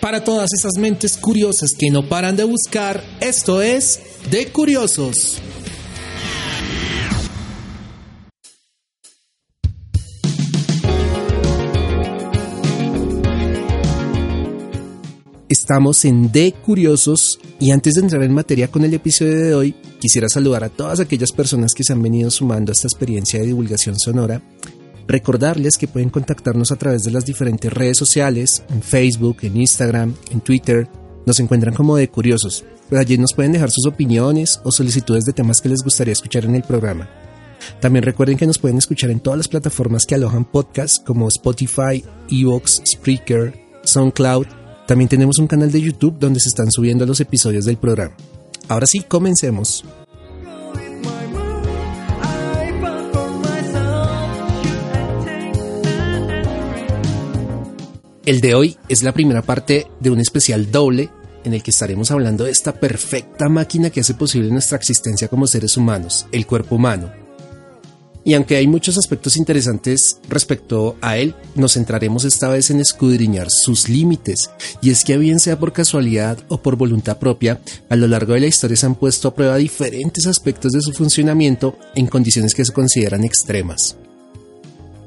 Para todas esas mentes curiosas que no paran de buscar, esto es De Curiosos. Estamos en De Curiosos y antes de entrar en materia con el episodio de hoy, quisiera saludar a todas aquellas personas que se han venido sumando a esta experiencia de divulgación sonora. Recordarles que pueden contactarnos a través de las diferentes redes sociales, en Facebook, en Instagram, en Twitter. Nos encuentran como De Curiosos. Pues allí nos pueden dejar sus opiniones o solicitudes de temas que les gustaría escuchar en el programa. También recuerden que nos pueden escuchar en todas las plataformas que alojan podcasts como Spotify, Evox, Spreaker, SoundCloud también tenemos un canal de YouTube donde se están subiendo los episodios del programa. Ahora sí, comencemos. El de hoy es la primera parte de un especial doble en el que estaremos hablando de esta perfecta máquina que hace posible nuestra existencia como seres humanos, el cuerpo humano. Y aunque hay muchos aspectos interesantes respecto a él, nos centraremos esta vez en escudriñar sus límites. Y es que bien sea por casualidad o por voluntad propia, a lo largo de la historia se han puesto a prueba diferentes aspectos de su funcionamiento en condiciones que se consideran extremas.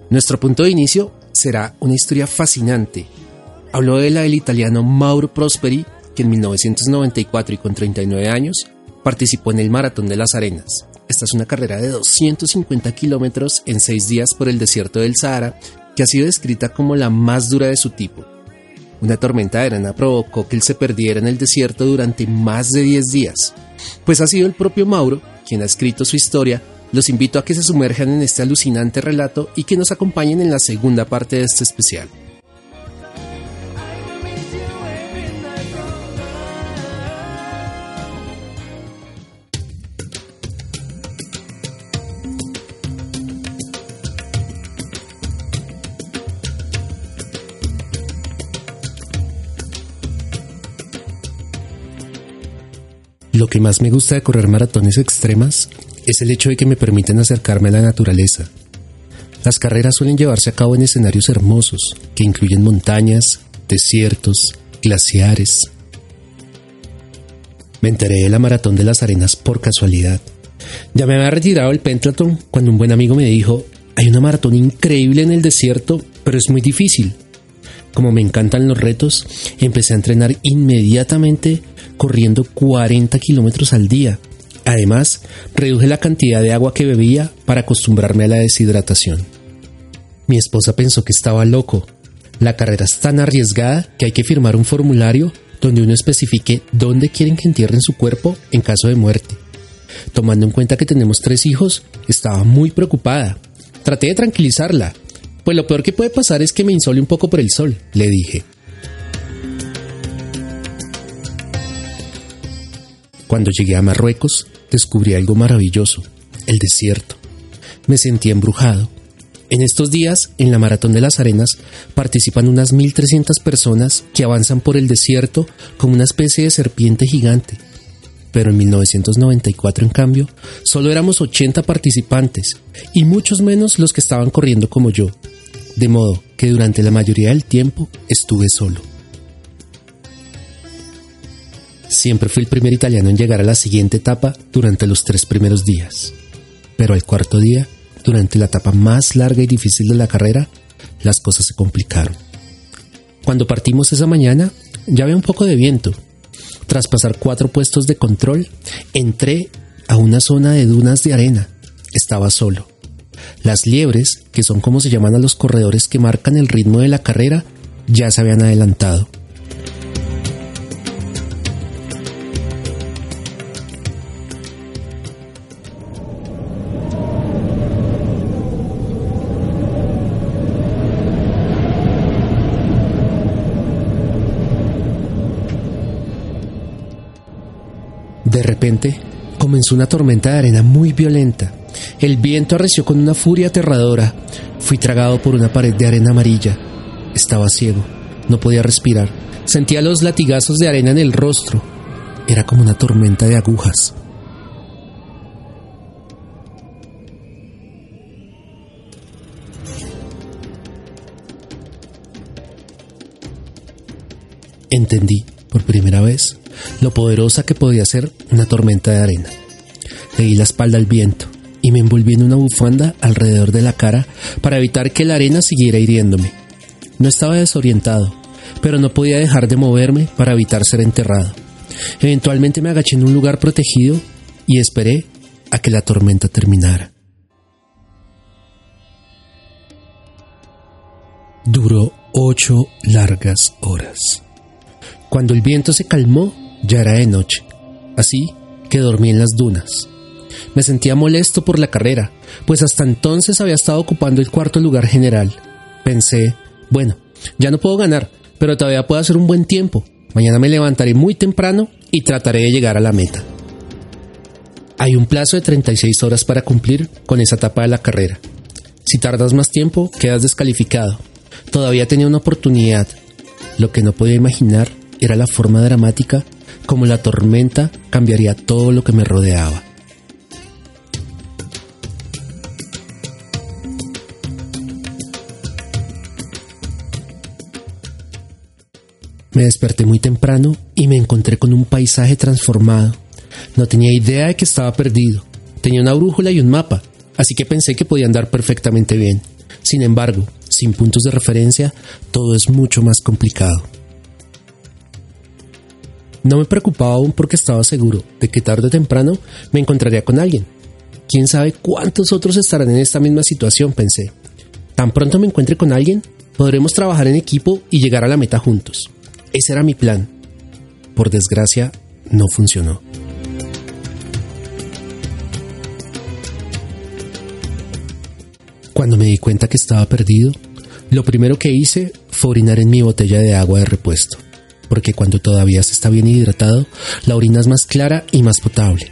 Nuestro punto de inicio será una historia fascinante. Habló de la del italiano Mauro Prosperi, que en 1994 y con 39 años participó en el Maratón de las Arenas, esta es una carrera de 250 kilómetros en 6 días por el desierto del Sahara, que ha sido descrita como la más dura de su tipo. Una tormenta de arena provocó que él se perdiera en el desierto durante más de 10 días. Pues ha sido el propio Mauro quien ha escrito su historia. Los invito a que se sumerjan en este alucinante relato y que nos acompañen en la segunda parte de este especial. Lo que más me gusta de correr maratones extremas es el hecho de que me permiten acercarme a la naturaleza. Las carreras suelen llevarse a cabo en escenarios hermosos, que incluyen montañas, desiertos, glaciares. Me enteré de la maratón de las arenas por casualidad. Ya me había retirado el pentathlon cuando un buen amigo me dijo, hay una maratón increíble en el desierto, pero es muy difícil. Como me encantan los retos, empecé a entrenar inmediatamente corriendo 40 kilómetros al día. Además, reduje la cantidad de agua que bebía para acostumbrarme a la deshidratación. Mi esposa pensó que estaba loco. La carrera es tan arriesgada que hay que firmar un formulario donde uno especifique dónde quieren que entierren su cuerpo en caso de muerte. Tomando en cuenta que tenemos tres hijos, estaba muy preocupada. Traté de tranquilizarla, pues lo peor que puede pasar es que me insole un poco por el sol, le dije. Cuando llegué a Marruecos, descubrí algo maravilloso, el desierto. Me sentí embrujado. En estos días, en la Maratón de las Arenas, participan unas 1.300 personas que avanzan por el desierto como una especie de serpiente gigante. Pero en 1994, en cambio, solo éramos 80 participantes y muchos menos los que estaban corriendo como yo. De modo que durante la mayoría del tiempo estuve solo. Siempre fui el primer italiano en llegar a la siguiente etapa durante los tres primeros días. Pero al cuarto día, durante la etapa más larga y difícil de la carrera, las cosas se complicaron. Cuando partimos esa mañana, ya había un poco de viento. Tras pasar cuatro puestos de control, entré a una zona de dunas de arena. Estaba solo. Las liebres, que son como se llaman a los corredores que marcan el ritmo de la carrera, ya se habían adelantado. comenzó una tormenta de arena muy violenta. El viento arreció con una furia aterradora. Fui tragado por una pared de arena amarilla. Estaba ciego, no podía respirar. Sentía los latigazos de arena en el rostro. Era como una tormenta de agujas. Entendí, por primera vez, lo poderosa que podía ser una tormenta de arena. Le di la espalda al viento y me envolví en una bufanda alrededor de la cara para evitar que la arena siguiera hiriéndome. No estaba desorientado, pero no podía dejar de moverme para evitar ser enterrado. Eventualmente me agaché en un lugar protegido y esperé a que la tormenta terminara. Duró ocho largas horas. Cuando el viento se calmó, ya era de noche, así que dormí en las dunas. Me sentía molesto por la carrera, pues hasta entonces había estado ocupando el cuarto lugar general. Pensé, bueno, ya no puedo ganar, pero todavía puedo hacer un buen tiempo. Mañana me levantaré muy temprano y trataré de llegar a la meta. Hay un plazo de 36 horas para cumplir con esa etapa de la carrera. Si tardas más tiempo, quedas descalificado. Todavía tenía una oportunidad. Lo que no podía imaginar era la forma dramática como la tormenta cambiaría todo lo que me rodeaba. Me desperté muy temprano y me encontré con un paisaje transformado. No tenía idea de que estaba perdido. Tenía una brújula y un mapa, así que pensé que podía andar perfectamente bien. Sin embargo, sin puntos de referencia, todo es mucho más complicado. No me preocupaba aún porque estaba seguro de que tarde o temprano me encontraría con alguien. Quién sabe cuántos otros estarán en esta misma situación, pensé. Tan pronto me encuentre con alguien, podremos trabajar en equipo y llegar a la meta juntos. Ese era mi plan. Por desgracia, no funcionó. Cuando me di cuenta que estaba perdido, lo primero que hice fue orinar en mi botella de agua de repuesto, porque cuando todavía se está bien hidratado, la orina es más clara y más potable.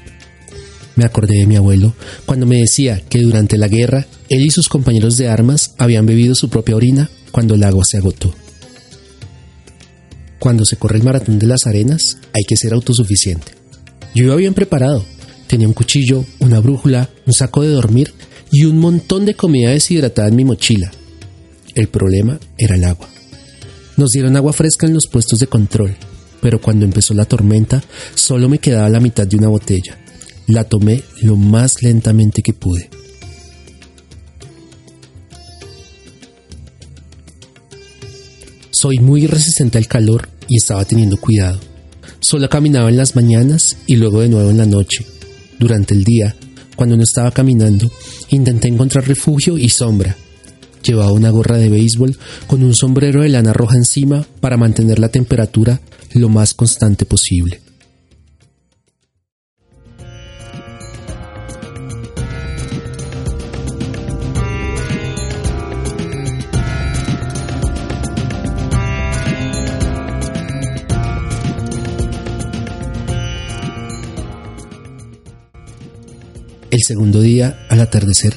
Me acordé de mi abuelo cuando me decía que durante la guerra él y sus compañeros de armas habían bebido su propia orina cuando el agua se agotó. Cuando se corre el maratón de las arenas, hay que ser autosuficiente. Yo iba bien preparado. Tenía un cuchillo, una brújula, un saco de dormir y un montón de comida deshidratada en mi mochila. El problema era el agua. Nos dieron agua fresca en los puestos de control, pero cuando empezó la tormenta solo me quedaba la mitad de una botella. La tomé lo más lentamente que pude. Soy muy resistente al calor y estaba teniendo cuidado. Solo caminaba en las mañanas y luego de nuevo en la noche. Durante el día, cuando no estaba caminando, intenté encontrar refugio y sombra. Llevaba una gorra de béisbol con un sombrero de lana roja encima para mantener la temperatura lo más constante posible. El segundo día, al atardecer,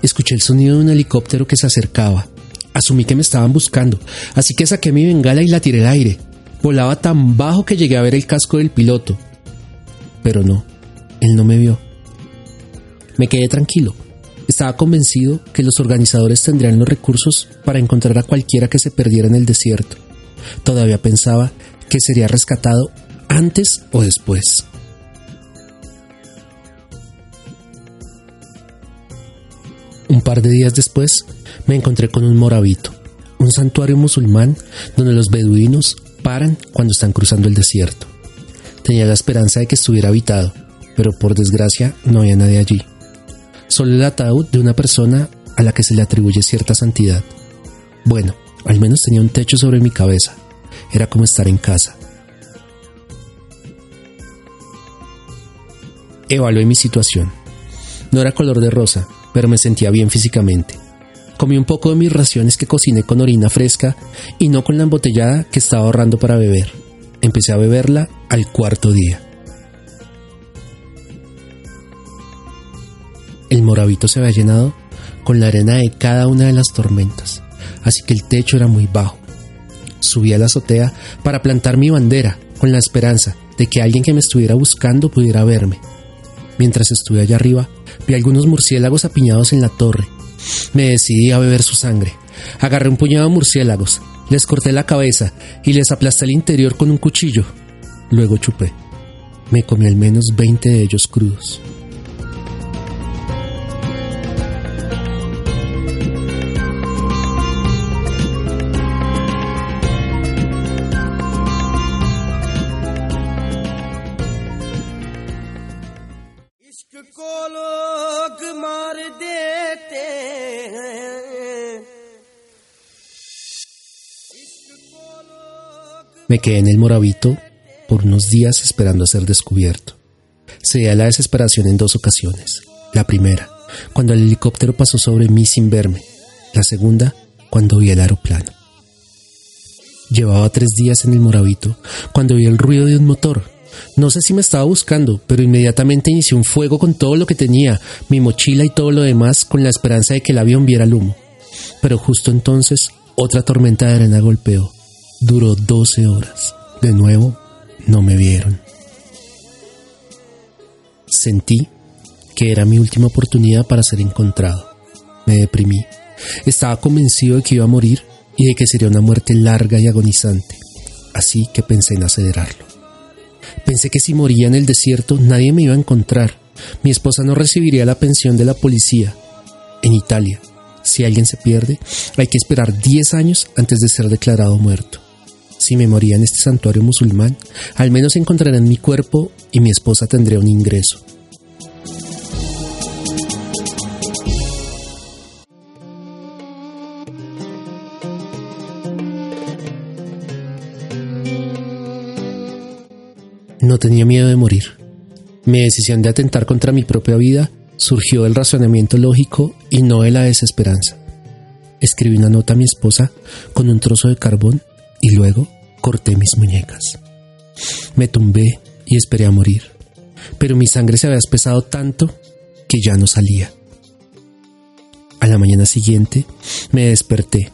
escuché el sonido de un helicóptero que se acercaba. Asumí que me estaban buscando, así que saqué mi bengala y la tiré al aire. Volaba tan bajo que llegué a ver el casco del piloto. Pero no, él no me vio. Me quedé tranquilo. Estaba convencido que los organizadores tendrían los recursos para encontrar a cualquiera que se perdiera en el desierto. Todavía pensaba que sería rescatado antes o después. Un par de días después me encontré con un morabito, un santuario musulmán donde los beduinos paran cuando están cruzando el desierto. Tenía la esperanza de que estuviera habitado, pero por desgracia no había nadie allí. Solo el ataúd de una persona a la que se le atribuye cierta santidad. Bueno, al menos tenía un techo sobre mi cabeza. Era como estar en casa. Evalué mi situación. No era color de rosa, pero me sentía bien físicamente. Comí un poco de mis raciones que cociné con orina fresca y no con la embotellada que estaba ahorrando para beber. Empecé a beberla al cuarto día. El moravito se había llenado con la arena de cada una de las tormentas, así que el techo era muy bajo. Subí a la azotea para plantar mi bandera con la esperanza de que alguien que me estuviera buscando pudiera verme. Mientras estuve allá arriba, Vi algunos murciélagos apiñados en la torre. Me decidí a beber su sangre. Agarré un puñado de murciélagos, Les corté la cabeza y les aplasté el interior con un cuchillo. Luego chupé. Me comí al menos 20 de ellos crudos. Me quedé en el Moravito por unos días esperando ser descubierto. Se la desesperación en dos ocasiones. La primera, cuando el helicóptero pasó sobre mí sin verme. La segunda, cuando vi el aeroplano. Llevaba tres días en el Moravito cuando vi el ruido de un motor. No sé si me estaba buscando, pero inmediatamente inicié un fuego con todo lo que tenía, mi mochila y todo lo demás, con la esperanza de que el avión viera el humo. Pero justo entonces otra tormenta de arena golpeó. Duró 12 horas. De nuevo, no me vieron. Sentí que era mi última oportunidad para ser encontrado. Me deprimí. Estaba convencido de que iba a morir y de que sería una muerte larga y agonizante. Así que pensé en acelerarlo. Pensé que si moría en el desierto nadie me iba a encontrar. Mi esposa no recibiría la pensión de la policía. En Italia, si alguien se pierde, hay que esperar 10 años antes de ser declarado muerto. Si me moría en este santuario musulmán, al menos encontrarán mi cuerpo y mi esposa tendría un ingreso. No tenía miedo de morir. Mi decisión de atentar contra mi propia vida surgió del razonamiento lógico y no de la desesperanza. Escribí una nota a mi esposa con un trozo de carbón y luego corté mis muñecas. Me tumbé y esperé a morir, pero mi sangre se había espesado tanto que ya no salía. A la mañana siguiente me desperté.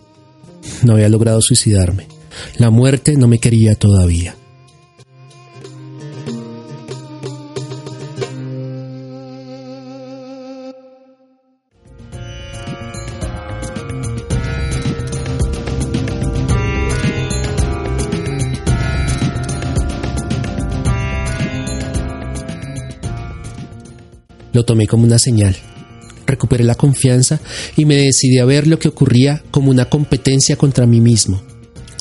No había logrado suicidarme. La muerte no me quería todavía. Lo tomé como una señal. Recuperé la confianza y me decidí a ver lo que ocurría como una competencia contra mí mismo.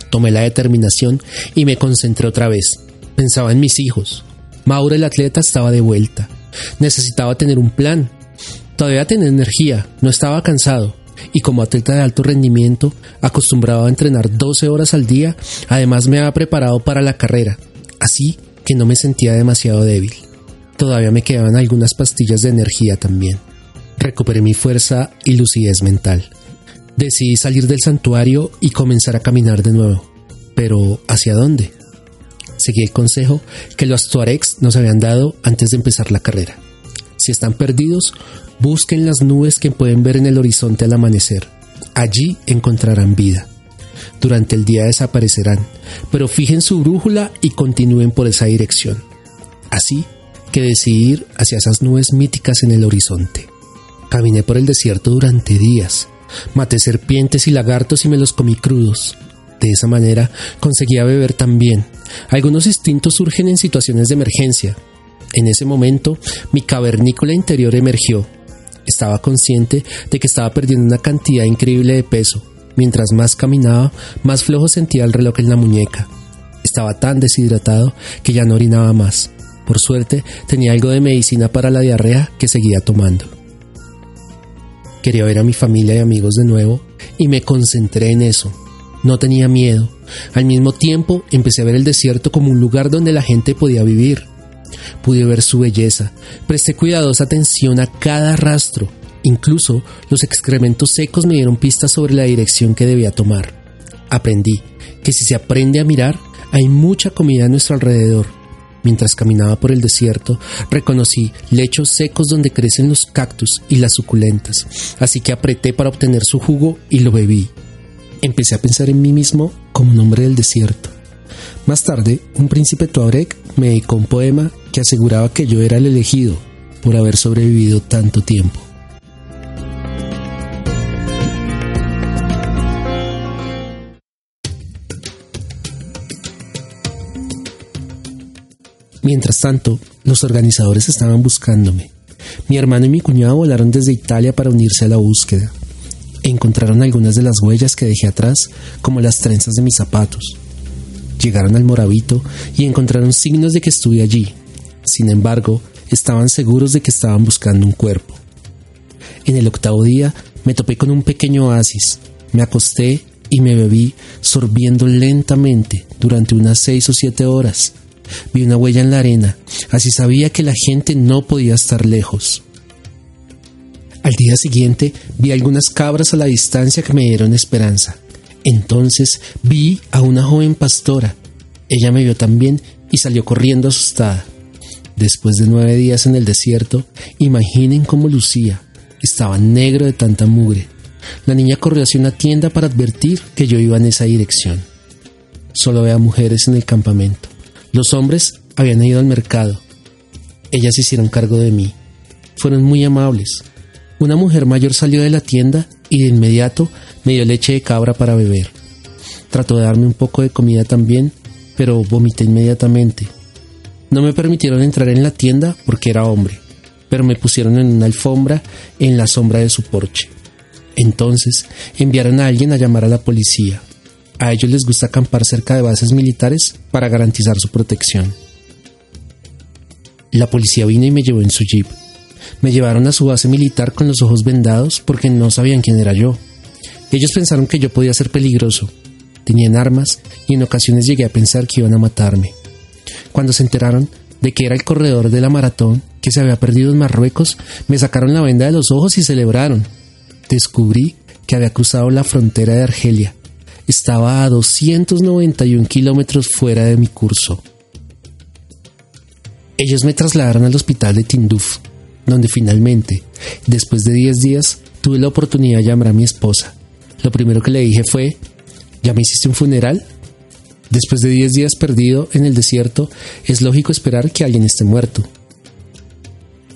Tomé la determinación y me concentré otra vez. Pensaba en mis hijos. Mauro el atleta estaba de vuelta. Necesitaba tener un plan. Todavía tenía energía, no estaba cansado. Y como atleta de alto rendimiento, acostumbrado a entrenar 12 horas al día, además me había preparado para la carrera. Así que no me sentía demasiado débil. Todavía me quedaban algunas pastillas de energía también. Recuperé mi fuerza y lucidez mental. Decidí salir del santuario y comenzar a caminar de nuevo. Pero ¿hacia dónde? Seguí el consejo que los tuaregs nos habían dado antes de empezar la carrera. Si están perdidos, busquen las nubes que pueden ver en el horizonte al amanecer. Allí encontrarán vida. Durante el día desaparecerán, pero fijen su brújula y continúen por esa dirección. Así que decidir hacia esas nubes míticas en el horizonte. Caminé por el desierto durante días. Maté serpientes y lagartos y me los comí crudos. De esa manera conseguía beber también. Algunos instintos surgen en situaciones de emergencia. En ese momento, mi cavernícola interior emergió. Estaba consciente de que estaba perdiendo una cantidad increíble de peso. Mientras más caminaba, más flojo sentía el reloj en la muñeca. Estaba tan deshidratado que ya no orinaba más. Por suerte, tenía algo de medicina para la diarrea que seguía tomando. Quería ver a mi familia y amigos de nuevo y me concentré en eso. No tenía miedo. Al mismo tiempo, empecé a ver el desierto como un lugar donde la gente podía vivir. Pude ver su belleza. Presté cuidadosa atención a cada rastro. Incluso los excrementos secos me dieron pistas sobre la dirección que debía tomar. Aprendí que si se aprende a mirar, hay mucha comida a nuestro alrededor Mientras caminaba por el desierto, reconocí lechos secos donde crecen los cactus y las suculentas, así que apreté para obtener su jugo y lo bebí. Empecé a pensar en mí mismo como un hombre del desierto. Más tarde, un príncipe tuareg me dedicó un poema que aseguraba que yo era el elegido por haber sobrevivido tanto tiempo. Mientras tanto, los organizadores estaban buscándome. Mi hermano y mi cuñado volaron desde Italia para unirse a la búsqueda. Encontraron algunas de las huellas que dejé atrás, como las trenzas de mis zapatos. Llegaron al Moravito y encontraron signos de que estuve allí. Sin embargo, estaban seguros de que estaban buscando un cuerpo. En el octavo día me topé con un pequeño oasis. Me acosté y me bebí sorbiendo lentamente durante unas seis o siete horas. Vi una huella en la arena, así sabía que la gente no podía estar lejos. Al día siguiente vi algunas cabras a la distancia que me dieron esperanza. Entonces vi a una joven pastora. Ella me vio también y salió corriendo asustada. Después de nueve días en el desierto, imaginen cómo lucía. Estaba negro de tanta mugre. La niña corrió hacia una tienda para advertir que yo iba en esa dirección. Solo veía mujeres en el campamento. Los hombres habían ido al mercado. Ellas hicieron cargo de mí. Fueron muy amables. Una mujer mayor salió de la tienda y de inmediato me dio leche de cabra para beber. Trató de darme un poco de comida también, pero vomité inmediatamente. No me permitieron entrar en la tienda porque era hombre, pero me pusieron en una alfombra en la sombra de su porche. Entonces enviaron a alguien a llamar a la policía. A ellos les gusta acampar cerca de bases militares para garantizar su protección. La policía vino y me llevó en su jeep. Me llevaron a su base militar con los ojos vendados porque no sabían quién era yo. Ellos pensaron que yo podía ser peligroso. Tenían armas y en ocasiones llegué a pensar que iban a matarme. Cuando se enteraron de que era el corredor de la maratón que se había perdido en Marruecos, me sacaron la venda de los ojos y celebraron. Descubrí que había cruzado la frontera de Argelia. Estaba a 291 kilómetros fuera de mi curso. Ellos me trasladaron al hospital de Tinduf, donde finalmente, después de 10 días, tuve la oportunidad de llamar a mi esposa. Lo primero que le dije fue, ¿ya me hiciste un funeral? Después de 10 días perdido en el desierto, es lógico esperar que alguien esté muerto.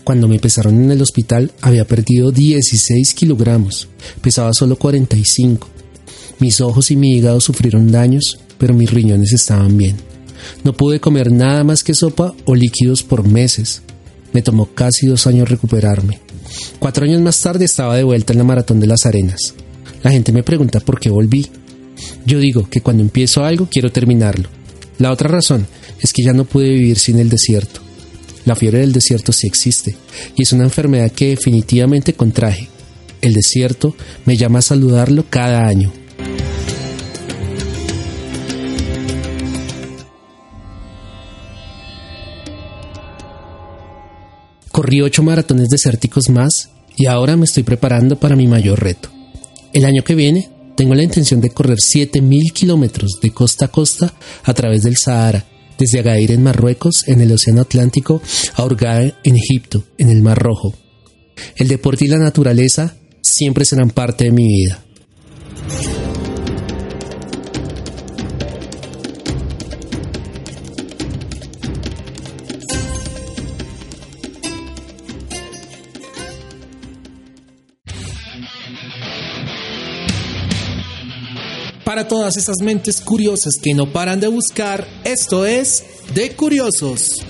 Cuando me pesaron en el hospital había perdido 16 kilogramos, pesaba solo 45. Mis ojos y mi hígado sufrieron daños, pero mis riñones estaban bien. No pude comer nada más que sopa o líquidos por meses. Me tomó casi dos años recuperarme. Cuatro años más tarde estaba de vuelta en la Maratón de las Arenas. La gente me pregunta por qué volví. Yo digo que cuando empiezo algo quiero terminarlo. La otra razón es que ya no pude vivir sin el desierto. La fiebre del desierto sí existe y es una enfermedad que definitivamente contraje. El desierto me llama a saludarlo cada año. Ocho maratones desérticos más y ahora me estoy preparando para mi mayor reto. El año que viene tengo la intención de correr 7.000 kilómetros de costa a costa a través del Sahara, desde Agadir en Marruecos, en el Océano Atlántico, a Hurghada en Egipto, en el Mar Rojo. El deporte y la naturaleza siempre serán parte de mi vida. Para todas esas mentes curiosas que no paran de buscar, esto es De Curiosos.